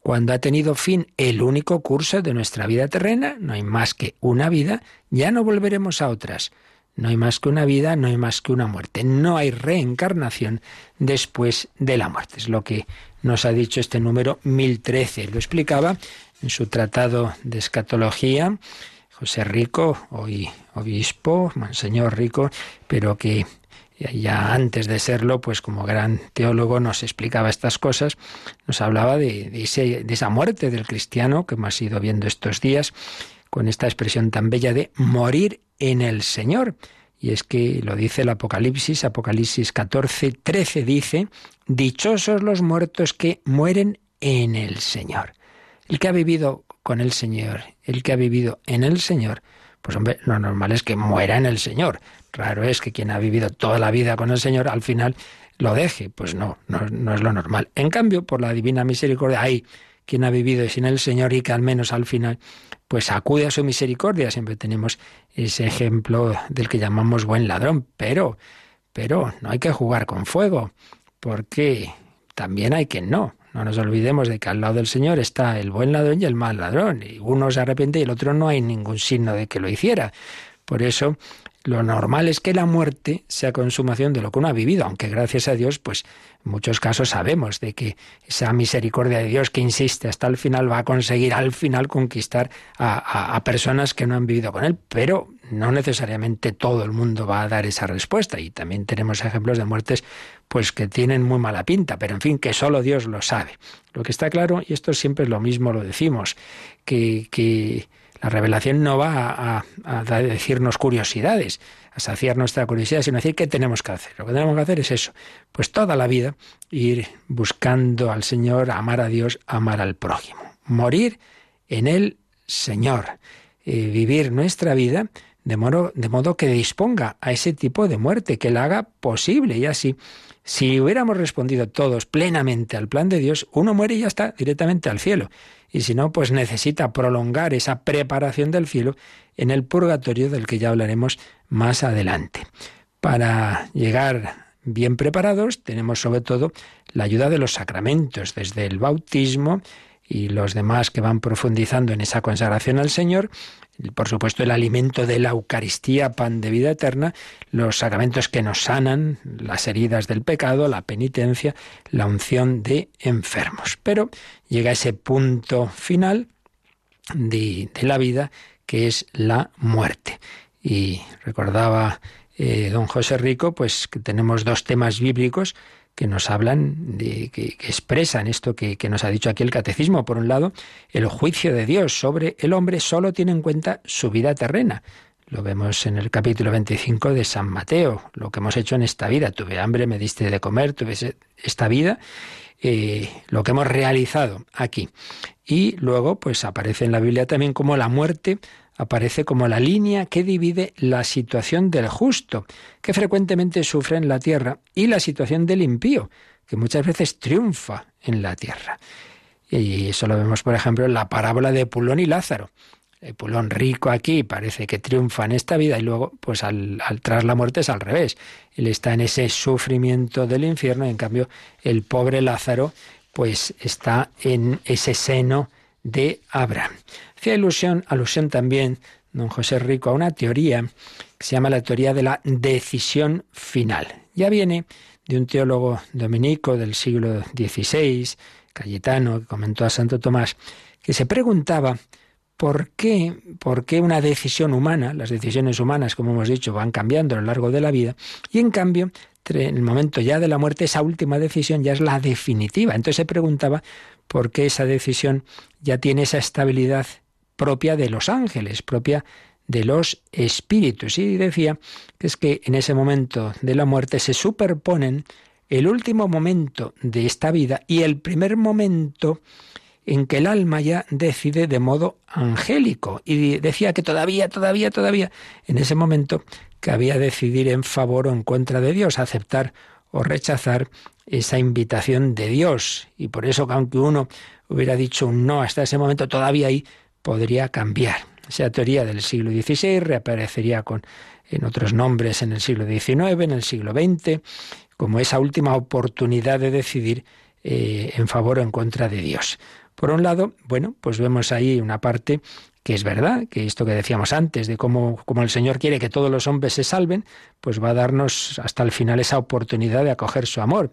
Cuando ha tenido fin el único curso de nuestra vida terrena, no hay más que una vida, ya no volveremos a otras. No hay más que una vida, no hay más que una muerte. No hay reencarnación después de la muerte. Es lo que nos ha dicho este número 1013. Lo explicaba en su tratado de escatología, José Rico, hoy obispo, monseñor Rico, pero que ya antes de serlo, pues como gran teólogo nos explicaba estas cosas, nos hablaba de, de, esa muerte del cristiano que hemos ido viendo estos días, con esta expresión tan bella de morir en el Señor. Y es que lo dice el Apocalipsis, Apocalipsis 14, 13 dice, Dichosos los muertos que mueren en el Señor. El que ha vivido con el Señor, el que ha vivido en el Señor, pues hombre, lo normal es que muera en el Señor. Raro es que quien ha vivido toda la vida con el Señor al final lo deje. Pues no, no, no es lo normal. En cambio, por la divina misericordia, hay quien ha vivido sin el Señor y que al menos al final pues acude a su misericordia. Siempre tenemos ese ejemplo del que llamamos buen ladrón, pero pero no hay que jugar con fuego, porque también hay quien no. No nos olvidemos de que al lado del Señor está el buen ladrón y el mal ladrón. Y uno se arrepiente y el otro no hay ningún signo de que lo hiciera. Por eso, lo normal es que la muerte sea consumación de lo que uno ha vivido, aunque gracias a Dios, pues en muchos casos sabemos de que esa misericordia de Dios que insiste hasta el final va a conseguir al final conquistar a, a, a personas que no han vivido con Él, pero no necesariamente todo el mundo va a dar esa respuesta y también tenemos ejemplos de muertes pues que tienen muy mala pinta, pero en fin, que solo Dios lo sabe. Lo que está claro, y esto siempre es lo mismo, lo decimos, que, que la revelación no va a, decirnos curiosidades, a saciar nuestra curiosidad, sino decir qué tenemos que hacer. Lo que tenemos que hacer es eso, pues toda la vida ir buscando al Señor, amar a Dios, amar al prójimo, morir en el Señor, eh, vivir nuestra vida de modo que disponga a ese tipo de muerte, que la haga posible y así. Si hubiéramos respondido todos plenamente al plan de Dios, uno muere y ya está directamente al cielo. Y si no, pues necesita prolongar esa preparación del cielo en el purgatorio del que ya hablaremos más adelante. Para llegar bien preparados, tenemos sobre todo la ayuda de los sacramentos, desde el bautismo y los demás que van profundizando en esa consagración al Señor, por supuesto el alimento de la Eucaristía, pan de vida eterna, los sacramentos que nos sanan, las heridas del pecado, la penitencia, la unción de enfermos. Pero llega ese punto final de, la vida que es la muerte. Y recordaba eh, don José Rico, pues que tenemos dos temas bíblicos que nos hablan, de, que, expresan esto que, que, nos ha dicho aquí el catecismo. Por un lado, el juicio de Dios sobre el hombre solo tiene en cuenta su vida terrena. Lo vemos en el capítulo 25 de San Mateo, lo que hemos hecho en esta vida. Tuve hambre, me diste de comer, tuve esta vida, eh, lo que hemos realizado aquí. Y luego, pues aparece en la Biblia también como la muerte aparece como la línea que divide la situación del justo, que frecuentemente sufre en la tierra, y la situación del impío, que muchas veces triunfa en la tierra. Y eso lo vemos, por ejemplo, en la parábola de Pulón y Lázaro. El Pulón rico aquí parece que triunfa en esta vida y luego, pues al, tras la muerte es al revés. Él está en ese sufrimiento del infierno y en cambio el pobre Lázaro, pues está en ese seno de Abraham. Hacía ilusión, alusión también, don José Rico, a una teoría que se llama la teoría de la decisión final. Ya viene de un teólogo dominico del siglo XVI, Cayetano, que comentó a Santo Tomás, que se preguntaba por qué, por qué una decisión humana, las decisiones humanas, como hemos dicho, van cambiando a lo largo de la vida, y en cambio, en el momento ya de la muerte, esa última decisión ya es la definitiva. Entonces se preguntaba por qué esa decisión ya tiene esa estabilidad propia de los ángeles, propia de los espíritus. Y decía que es que en ese momento de la muerte se superponen el último momento de esta vida y el primer momento en que el alma ya decide de modo angélico. Y decía que todavía, todavía, todavía, en ese momento cabía decidir en favor o en contra de Dios, aceptar o rechazar esa invitación de Dios. Y por eso, aunque uno hubiera dicho un no hasta ese momento, todavía ahí podría cambiar. Esa teoría del siglo XVI reaparecería con, en otros nombres en el siglo XIX, en el siglo XX, como esa última oportunidad de decidir eh, en favor o en contra de Dios. Por un lado, bueno, pues vemos ahí una parte que es verdad, que esto que decíamos antes, de cómo, cómo, el Señor quiere que todos los hombres se salven, pues va a darnos hasta el final esa oportunidad de acoger su amor.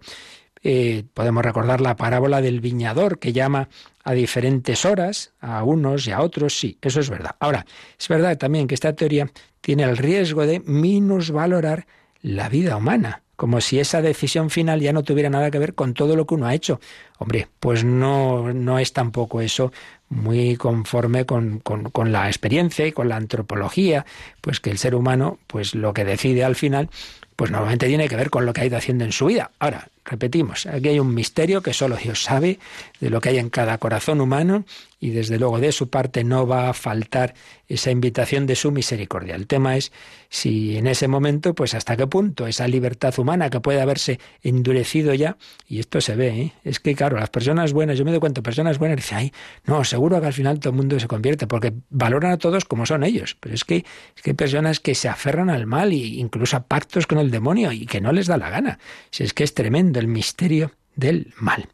Eh, podemos recordar la parábola del viñador que llama a diferentes horas, a unos y a otros, sí, eso es verdad. Ahora, es verdad también que esta teoría tiene el riesgo de minusvalorar la vida humana, como si esa decisión final ya no tuviera nada que ver con todo lo que uno ha hecho. Hombre, pues no, no es tampoco eso muy conforme con, con, con, la experiencia y con la antropología, pues que el ser humano, pues lo que decide al final, pues normalmente tiene que ver con lo que ha ido haciendo en su vida. Ahora, repetimos, aquí hay un misterio que solo Dios sabe de lo que hay en cada corazón humano y desde luego de su parte no va a faltar esa invitación de su misericordia. El tema es si en ese momento, pues hasta qué punto esa libertad humana que puede haberse endurecido ya, y esto se ve, ¿eh? es que claro, las personas buenas, yo me doy cuenta, personas buenas dicen, ay, no, seguro que al final todo el mundo se convierte, porque valoran a todos como son ellos, pero es que, es que hay personas que se aferran al mal e incluso a pactos con el demonio y que no les da la gana. Si es que es tremendo el misterio del mal.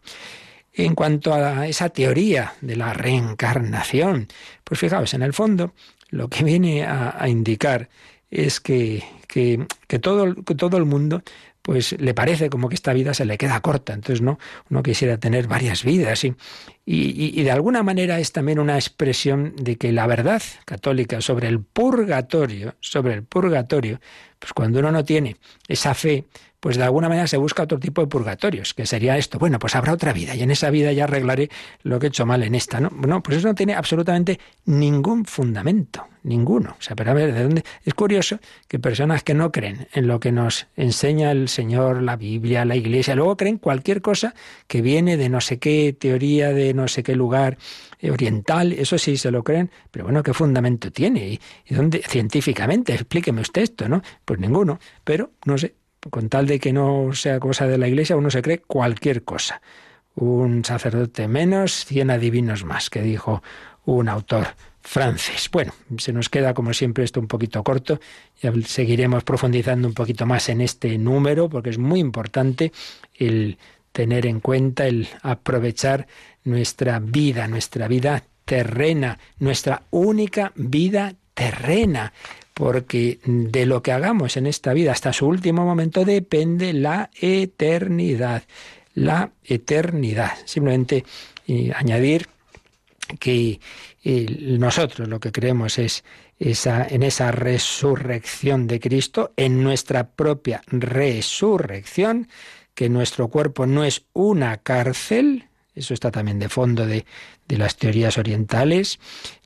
En cuanto a esa teoría de la reencarnación, pues fijaos, en el fondo lo que viene a, indicar es que, que, todo, todo el mundo pues le parece como que esta vida se le queda corta, entonces no, uno quisiera tener varias vidas y, y, de alguna manera es también una expresión de que la verdad católica sobre el purgatorio, sobre el purgatorio, pues cuando uno no tiene esa fe, pues de alguna manera se busca otro tipo de purgatorios, que sería esto, bueno, pues habrá otra vida y en esa vida ya arreglaré lo que he hecho mal en esta, ¿no? Bueno, pues eso no tiene absolutamente ningún fundamento, ninguno. O sea, pero a ver, ¿de dónde? Es curioso que personas que no creen en lo que nos enseña el Señor, la Biblia, la Iglesia, luego creen cualquier cosa que viene de no sé qué teoría, de no sé qué lugar oriental, eso sí se lo creen, pero bueno, ¿qué fundamento tiene? ¿Y dónde? Científicamente, explíqueme usted esto, ¿no? Pues ninguno, pero no sé, con tal de que no sea cosa de la Iglesia, uno se cree cualquier cosa. Un sacerdote menos, cien adivinos más, que dijo un autor francés. Bueno, se nos queda como siempre esto un poquito corto, ya seguiremos profundizando un poquito más en este número porque es muy importante el tener en cuenta, el aprovechar nuestra vida, nuestra vida terrena, nuestra única vida terrena, porque de lo que hagamos en esta vida hasta su último momento depende la eternidad, la eternidad. Simplemente eh, añadir que eh, nosotros lo que creemos es esa, en esa resurrección de Cristo, en nuestra propia resurrección, que nuestro cuerpo no es una cárcel, eso está también de fondo de, de las teorías orientales,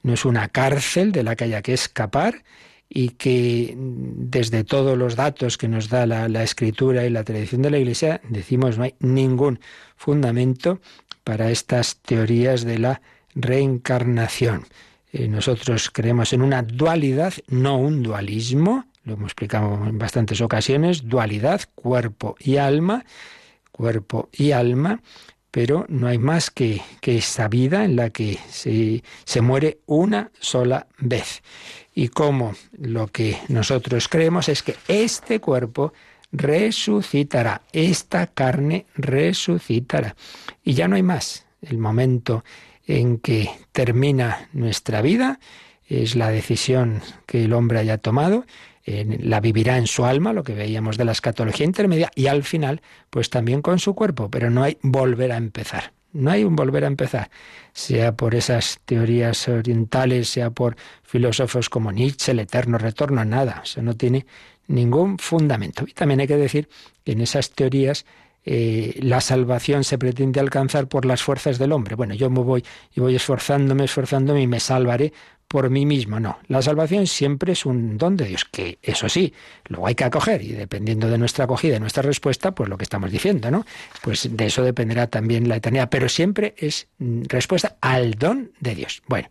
no es una cárcel de la que haya que escapar, y que desde todos los datos que nos da la, la, escritura y la tradición de la Iglesia, decimos no hay ningún fundamento para estas teorías de la reencarnación. Eh, nosotros creemos en una dualidad, no un dualismo, lo hemos explicado en bastantes ocasiones, dualidad, cuerpo y alma, cuerpo y alma, pero no hay más que, que esa vida en la que se, se muere una sola vez. Y como lo que nosotros creemos es que este cuerpo resucitará, esta carne resucitará. Y ya no hay más. El momento en que termina nuestra vida, es la decisión que el hombre haya tomado, la vivirá en su alma, lo que veíamos de la escatología intermedia, y al final, pues también con su cuerpo, pero no hay volver a empezar. No hay un volver a empezar, sea por esas teorías orientales, sea por filósofos como Nietzsche, el eterno retorno, nada, eso no tiene ningún fundamento. Y también hay que decir que en esas teorías eh, la salvación se pretende alcanzar por las fuerzas del hombre. Bueno, yo me voy y voy esforzándome, esforzándome y me salvaré por mí mismo. No, la salvación siempre es un don de Dios, que eso sí, luego hay que acoger y dependiendo de nuestra acogida y nuestra respuesta, pues lo que estamos diciendo, ¿no? Pues de eso dependerá también la eternidad, pero siempre es mm, respuesta al don de Dios. Bueno,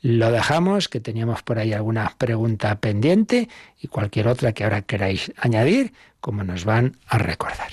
lo dejamos, que teníamos por ahí alguna pregunta pendiente y cualquier otra que ahora queráis añadir, como nos van a recordar.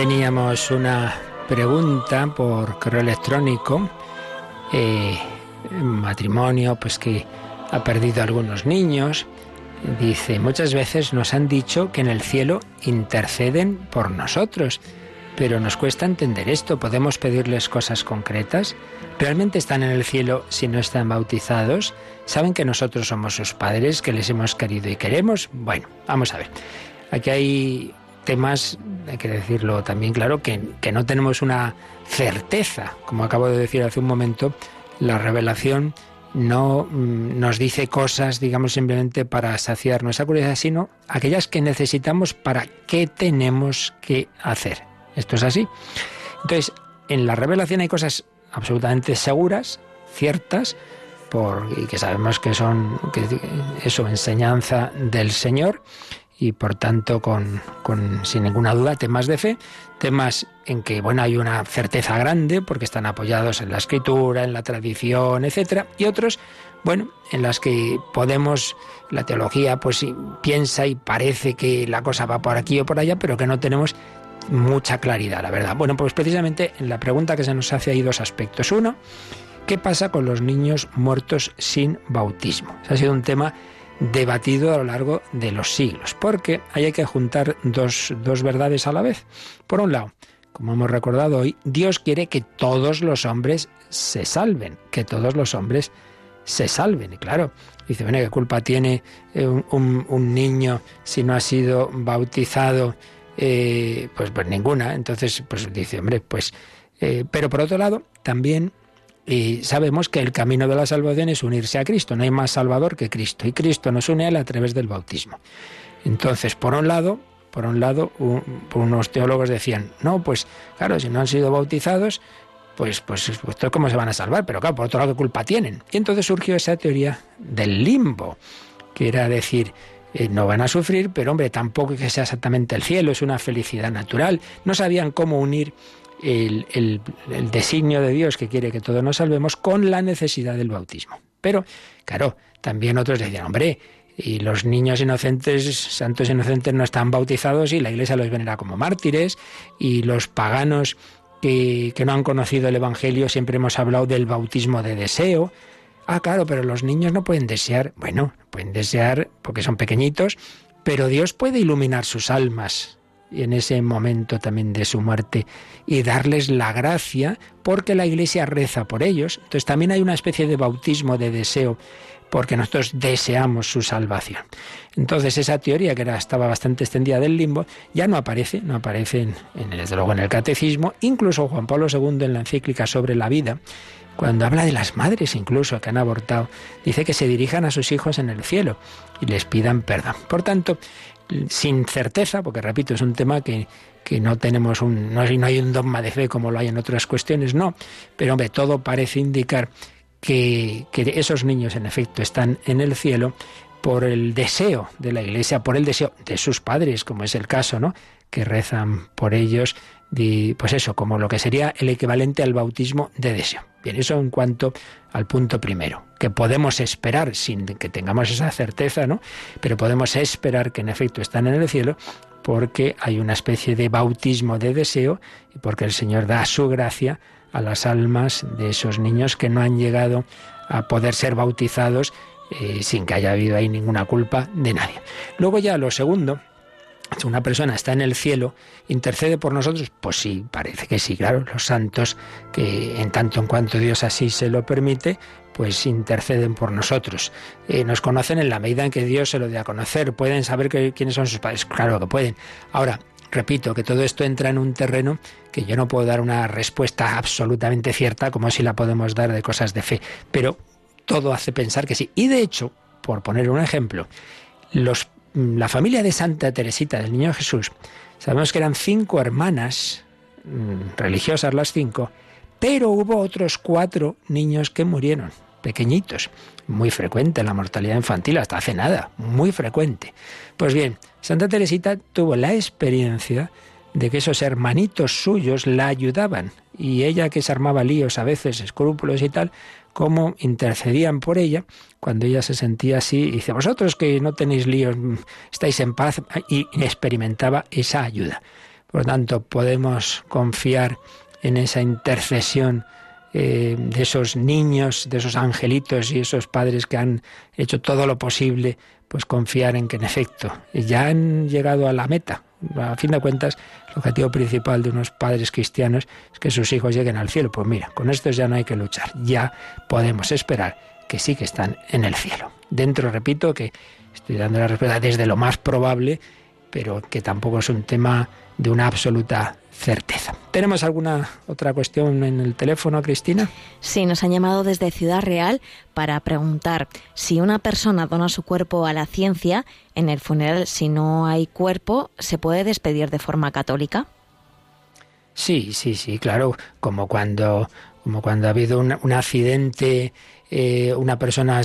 Teníamos una pregunta por correo electrónico, eh, matrimonio, pues que ha perdido algunos niños. Dice, muchas veces nos han dicho que en el cielo interceden por nosotros, pero nos cuesta entender esto. ¿Podemos pedirles cosas concretas? ¿Realmente están en el cielo si no están bautizados? ¿Saben que nosotros somos sus padres, que les hemos querido y queremos? Bueno, vamos a ver. Aquí hay temas, hay que decirlo también claro, que, que no tenemos una certeza. Como acabo de decir hace un momento, la revelación no mm, nos dice cosas, digamos, simplemente para saciar nuestra curiosidad, sino aquellas que necesitamos para qué tenemos que hacer. Esto es así. Entonces, en la revelación hay cosas absolutamente seguras, ciertas, por, y que sabemos que son que eso, enseñanza del Señor, y por tanto con, con, sin ninguna duda temas de fe, temas en que bueno hay una certeza grande porque están apoyados en la escritura, en la tradición, etcétera, y otros bueno en las que podemos la teología pues piensa y parece que la cosa va por aquí o por allá, pero que no tenemos mucha claridad, la verdad. Bueno, pues precisamente en la pregunta que se nos hace hay dos aspectos. Uno, ¿qué pasa con los niños muertos sin bautismo? Ese ha sido un tema debatido a lo largo de los siglos, porque hay que juntar dos, dos verdades a la vez. Por un lado, como hemos recordado hoy, Dios quiere que todos los hombres se salven, que todos los hombres se salven. Y claro, dice, bueno, ¿qué culpa tiene eh, un, niño si no ha sido bautizado? Eh, pues, pues ninguna. Entonces, pues dice, hombre, pues... Eh, pero por otro lado, también y sabemos que el camino de la salvación es unirse a Cristo. No hay más salvador que Cristo. Y Cristo nos une a él a través del bautismo. Entonces, por un lado, por un lado, unos teólogos decían, no, pues claro, si no han sido bautizados, pues, pues, pues ¿cómo se van a salvar? Pero claro, por otro lado, ¿qué culpa tienen? Y entonces surgió esa teoría del limbo, que era decir, eh, no van a sufrir, pero hombre, tampoco que sea exactamente el cielo, es una felicidad natural. No sabían cómo unir el, designio de Dios que quiere que todos nos salvemos con la necesidad del bautismo. Pero, claro, también otros decían, hombre, y los niños inocentes, santos inocentes, no están bautizados y la Iglesia los venera como mártires, y los paganos que, que, no han conocido el Evangelio siempre hemos hablado del bautismo de deseo. Ah, claro, pero los niños no pueden desear, bueno, pueden desear porque son pequeñitos, pero Dios puede iluminar sus almas en ese momento también de su muerte y darles la gracia porque la iglesia reza por ellos. Entonces también hay una especie de bautismo de deseo porque nosotros deseamos su salvación. Entonces esa teoría que era, estaba bastante extendida del limbo ya no aparece, no aparece en, en, desde luego en el catecismo, incluso Juan Pablo II en la encíclica sobre la vida, cuando habla de las madres incluso que han abortado, dice que se dirijan a sus hijos en el cielo y les pidan perdón. Por tanto, sin certeza, porque repito, es un tema que, que no tenemos un, no, no hay un dogma de fe como lo hay en otras cuestiones, no, pero hombre, todo parece indicar que, que esos niños en efecto están en el cielo por el deseo de la Iglesia, por el deseo de sus padres, como es el caso, ¿no? Que rezan por ellos, pues eso, como lo que sería el equivalente al bautismo de deseo. Bien, eso en cuanto al punto primero, que podemos esperar sin que tengamos esa certeza, ¿no? Pero podemos esperar que en efecto están en el cielo porque hay una especie de bautismo de deseo y porque el Señor da su gracia a las almas de esos niños que no han llegado a poder ser bautizados eh, sin que haya habido ahí ninguna culpa de nadie. Luego ya lo segundo, si una persona está en el cielo, ¿intercede por nosotros? Pues sí, parece que sí, claro. Los santos, que en tanto en cuanto Dios así se lo permite, pues interceden por nosotros. Eh, nos conocen en la medida en que Dios se lo dé a conocer. ¿Pueden saber quiénes son sus padres? Claro que pueden. Ahora, repito, que todo esto entra en un terreno que yo no puedo dar una respuesta absolutamente cierta, como si la podemos dar de cosas de fe. Pero todo hace pensar que sí. Y de hecho, por poner un ejemplo, los la familia de Santa Teresita del Niño Jesús, sabemos que eran cinco hermanas, mm, religiosas las cinco, pero hubo otros cuatro niños que murieron, pequeñitos. Muy frecuente la mortalidad infantil, hasta hace nada, muy frecuente. Pues bien, Santa Teresita tuvo la experiencia de que esos hermanitos suyos la ayudaban y ella que se armaba líos a veces, escrúpulos y tal, cómo intercedían por ella cuando ella se sentía así. Y dice, vosotros que no tenéis líos, estáis en paz, y experimentaba esa ayuda. Por lo tanto, podemos confiar en esa intercesión eh, de esos niños, de esos angelitos y esos padres que han hecho todo lo posible, pues confiar en que en efecto ya han llegado a la meta, a fin de cuentas, el objetivo principal de unos padres cristianos es que sus hijos lleguen al cielo. Pues mira, con estos ya no hay que luchar, ya podemos esperar que sí que están en el cielo. Dentro, repito, que estoy dando la respuesta desde lo más probable pero que tampoco es un tema de una absoluta certeza. ¿Tenemos alguna otra cuestión en el teléfono, Cristina? Sí, nos han llamado desde Ciudad Real para preguntar si una persona dona su cuerpo a la ciencia, en el funeral, si no hay cuerpo, ¿se puede despedir de forma católica? Sí, sí, sí, claro, como cuando, como cuando ha habido un, un accidente eh, una persona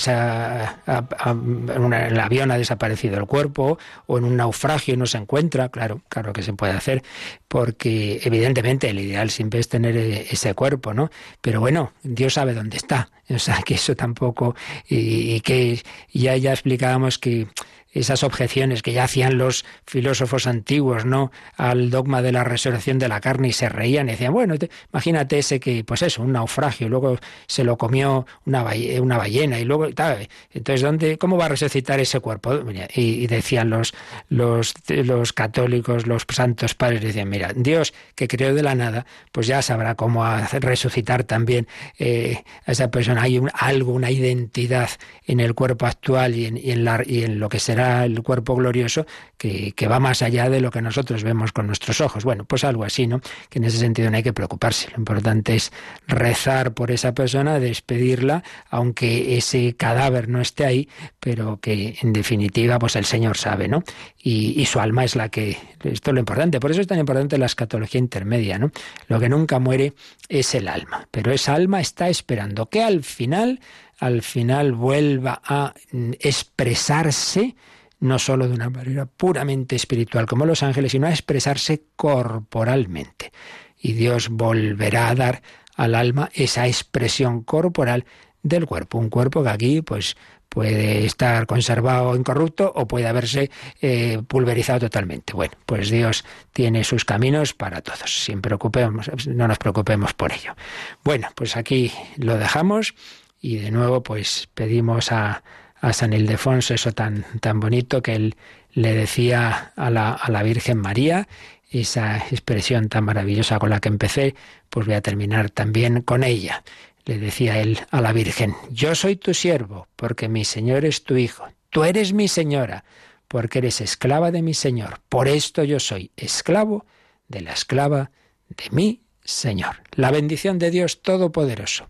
en, el avión ha desaparecido el cuerpo o en un naufragio no se encuentra, claro, claro que se puede hacer, porque evidentemente el ideal siempre es tener eh, ese cuerpo, ¿no? Pero bueno, Dios sabe dónde está, o sea que eso tampoco, y, y que ya, ya explicábamos que esas objeciones que ya hacían los filósofos antiguos, ¿no? Al dogma de la resurrección de la carne y se reían y decían, bueno, imagínate ese que, pues eso, un naufragio, luego se lo comió una, ballena, una ballena y luego, entonces, ¿dónde, ¿cómo va a resucitar ese cuerpo? Y, decían los, los, los católicos, los santos padres, decían, mira, Dios que creó de la nada, pues ya sabrá cómo resucitar también eh, a esa persona. Hay un, algo, una identidad en el cuerpo actual y en, y en, la, y en lo que será el cuerpo glorioso que, va más allá de lo que nosotros vemos con nuestros ojos. Bueno, pues algo así, ¿no? Que en ese sentido no hay que preocuparse. Lo importante es rezar por esa persona, despedirla, aunque ese cadáver no esté ahí, pero que en definitiva, pues el Señor sabe, ¿no? Y, y su alma es la que. Esto es lo importante. Por eso es tan importante la escatología intermedia, ¿no? Lo que nunca muere es el alma. Pero esa alma está esperando que al final al final vuelva a expresarse no solo de una manera puramente espiritual como los ángeles, sino a expresarse corporalmente. Y Dios volverá a dar al alma esa expresión corporal del cuerpo, un cuerpo que aquí pues puede estar conservado incorrupto o puede haberse eh, pulverizado totalmente. Bueno, pues Dios tiene sus caminos para todos. Sin preocupemos, no nos preocupemos por ello. Bueno, pues aquí lo dejamos y de nuevo pues pedimos a, a San Ildefonso, eso tan, tan bonito que él le decía a la, a la Virgen María, esa expresión tan maravillosa con la que empecé, pues voy a terminar también con ella. Le decía él a la Virgen, yo soy tu siervo, porque mi Señor es tu Hijo, tú eres mi Señora, porque eres esclava de mi Señor, por esto yo soy esclavo de la esclava de mi Señor. La bendición de Dios Todopoderoso,